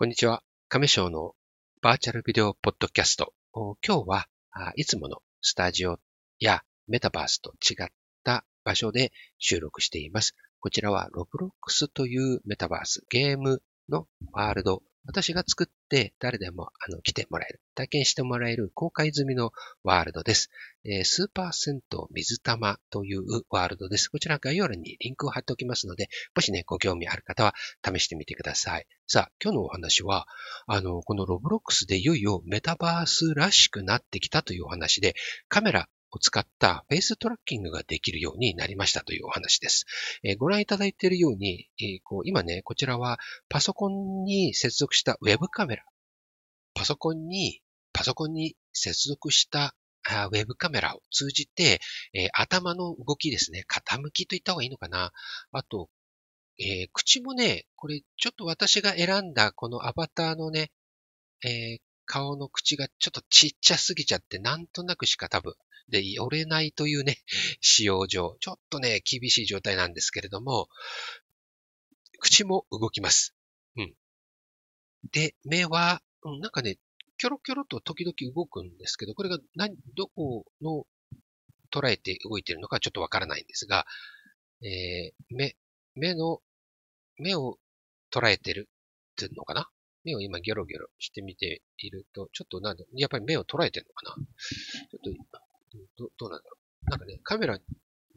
こんにちは。亀章のバーチャルビデオポッドキャスト。今日はいつものスタジオやメタバースと違った場所で収録しています。こちらはロブロックスというメタバース、ゲームのワールド私が作って誰でもあの来てもらえる、体験してもらえる公開済みのワールドです。えー、スーパー銭湯水玉というワールドです。こちら概要欄にリンクを貼っておきますので、もしね、ご興味ある方は試してみてください。さあ、今日のお話は、あの、この Roblox でいよいよメタバースらしくなってきたというお話で、カメラを使った face tracking ができるようになりましたというお話です。えー、ご覧いただいているように、えー、こう今ね、こちらはパソコンに接続したウェブカメラ。パソコンに、パソコンに接続したウェブカメラを通じて、えー、頭の動きですね、傾きと言った方がいいのかな。あと、えー、口もね、これちょっと私が選んだこのアバターのね、えー、顔の口がちょっとちっちゃすぎちゃって、なんとなくしか多分で寄れないというね、使用上、ちょっとね、厳しい状態なんですけれども、口も動きます。うん。で、目は、うん、なんかね、キョロキョロと時々動くんですけど、これが何、どこの捉えて動いているのかちょっとわからないんですが、えー、目、目の、目を捉えてるっていうのかな？目を今ギョロギョロしてみていると、ちょっとなんだ、やっぱり目を捉えてるのかな？ちょっとどどうなんだろう。なんかね、カメラ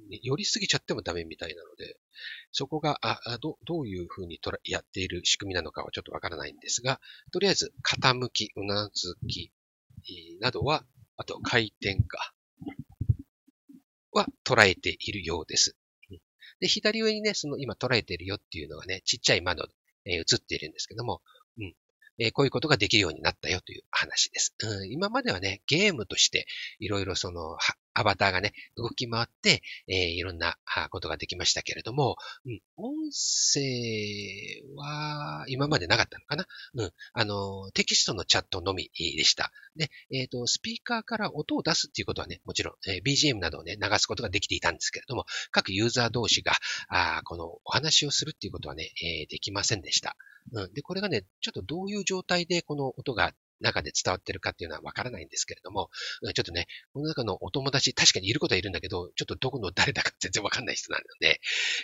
に寄りすぎちゃってもダメみたいなので、そこが、あ、どどういうふうにやっている仕組みなのかはちょっとわからないんですが、とりあえず、傾き、うなずき、などは、あと回転か、は捉えているようです。で、左上にね、その今捉えているよっていうのがね、ちっちゃい窓で、えー、映っているんですけども、うん。えー、こういうことができるようになったよという話です。うん、今まではね、ゲームとしていろいろその、アバターがね、動き回って、えー、いろんなことができましたけれども、うん、音声は今までなかったのかな？うん、あの、テキストのチャットのみでした。で、えっ、ー、と、スピーカーから音を出すっていうことはね、もちろん、えー、BGM などをね、流すことができていたんですけれども、各ユーザー同士が、あこのお話をするっていうことはね、えー、できませんでした。うん。で、これがね、ちょっとどういう状態でこの音が中で伝わってるかっていうのはわからないんですけれども、ちょっとね、この中のお友達、確かにいることはいるんだけど、ちょっとどこの誰だか全然わかんない人なので、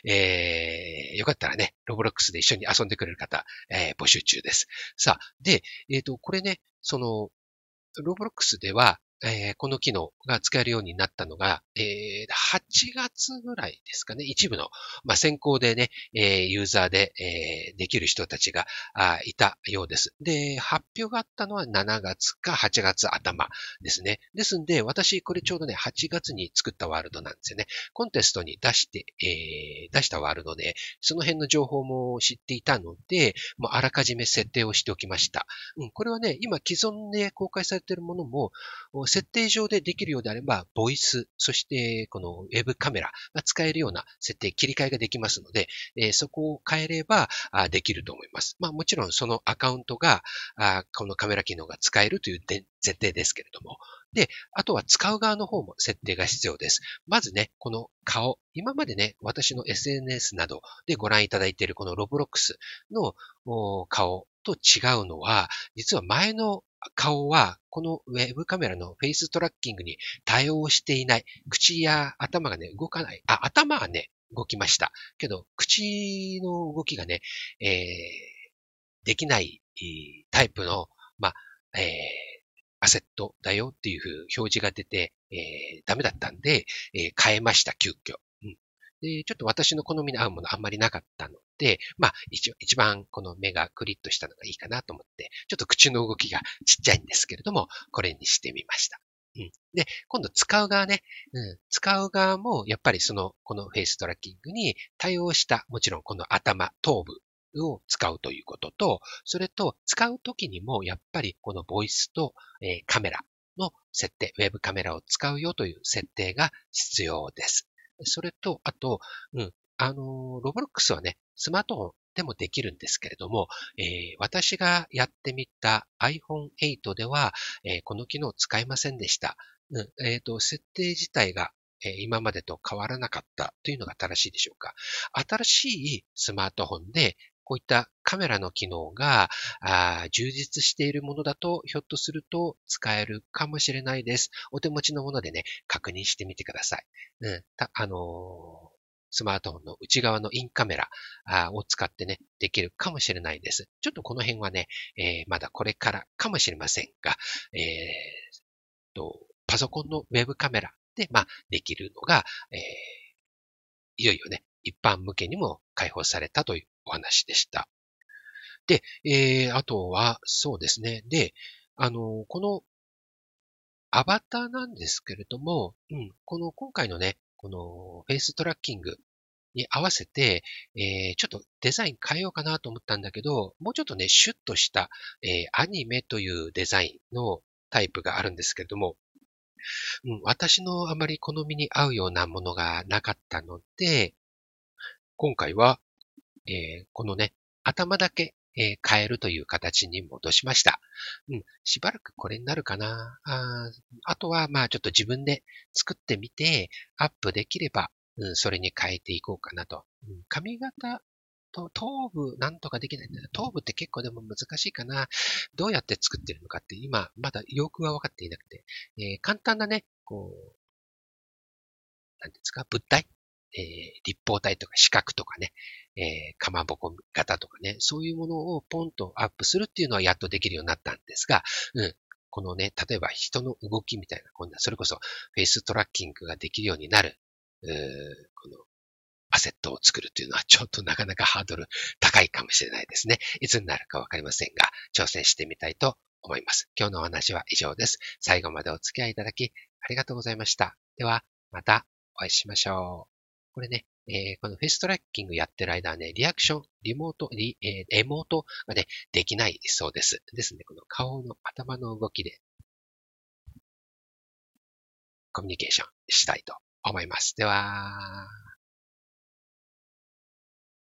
えー、よかったらね、ロボロックスで一緒に遊んでくれる方、えー、募集中です。さあ、で、えっ、ー、と、これね、その、ロボロックスでは、えー、この機能が使えるようになったのが、えー、8月ぐらいですかね。一部の、まあ、先行でね、えー、ユーザーで、えー、できる人たちがいたようです。で、発表があったのは7月か8月頭ですね。ですんで、私、これちょうどね、8月に作ったワールドなんですよね。コンテストに出して、えー、出したワールドで、その辺の情報も知っていたので、もうあらかじめ設定をしておきました。うん、これはね、今既存で公開されているものも、設定上でできるようであれば、ボイス、そしてこのウェブカメラが使えるような設定、切り替えができますので、えそこを変えればできると思います。まあもちろんそのアカウントがあこのカメラ機能が使えるという前提ですけれども。で、あとは使う側の方も設定が必要です。まずね、この顔、今までね、私の SNS などでご覧いただいているこの Roblox の顔と違うのは、実は前の顔は、このウェブカメラの face tracking に対応していない。口や頭がね、動かない。あ、頭はね、動きました。けど、口の動きがね、えー、できないタイプの、まあ、えー、アセットだよっていう表示が出て、えー、ダメだったんで、えー、変えました、急遽。うんで、ちょっと私の好みに合うものあんまりなかったので、まあ、一一番この目がクリッとしたのがいいかなと思って、ちょっと口の動きがちっちゃいんですけれども、これにしてみました。うん、で、今度使う側ね、うん、使う側もやっぱりその、このフェイストラッキングに対応した、もちろんこの頭、頭部を使うということと、それと使うときにもやっぱりこのボイスと、えー、カメラの設定、ウェブカメラを使うよという設定が必要です。それと、あと、うん、あの、ロボロックスはね、スマートフォンでもできるんですけれども、えー、私がやってみた iPhone 8では、えー、この機能使えませんでした。うん、え、ー、と、設定自体が、え今までと変わらなかったというのが正しいでしょうか。新しいスマートフォンで、こういったカメラの機能が充実しているものだと、ひょっとすると使えるかもしれないです。お手持ちのものでね、確認してみてください。うん、あのースマートフォンの内側のインカメラを使ってね、できるかもしれないです。ちょっとこの辺はね、えー、まだこれからかもしれませんが、えー、とパソコンのウェブカメラで、まあ、できるのが、えー、いよいよね、一般向けにも開放されたというお話でした。で、えー、あとは、そうですね。で、あの、このアバターなんですけれども、うん、この今回のね、このフェイストラッキングに合わせて、えー、ちょっとデザイン変えようかなと思ったんだけど、もうちょっとね、シュッとした、えー、アニメというデザインのタイプがあるんですけれども、うん、私のあまり好みに合うようなものがなかったので、今回は、えー、このね、頭だけ、えー、変えるという形に戻しました。うん、しばらくこれになるかな。ああとは、まあちょっと自分で作ってみて、アップできれば、うん、それに変えていこうかなと。うん、髪型と、頭部なんとかできないんだ頭部って結構でも難しいかな。どうやって作ってるのかって今、まだよくは分かっていなくて、えー、簡単なね、こう、なんですか、物体？えー、立方体とか四角とかね、えー、かまぼこ型とかね、そういうものをポンとアップするっていうのはやっとできるようになったんですが、うん、このね、例えば人の動きみたいな、こんな、それこそフェイストラッキングができるようになる、うこのアセットを作るというのはちょっとなかなかハードル高いかもしれないですね。いつになるかわかりませんが、挑戦してみたいと思います。今日のお話は以上です。最後までお付き合いいただきありがとうございました。では、またお会いしましょう。これね、えー、このフェイストラッキングやってる間はね、リアクション、リモート、リえー、エモートがね、できないそうです。ですね、この顔の頭の動きでコミュニケーションしたいと思います。では、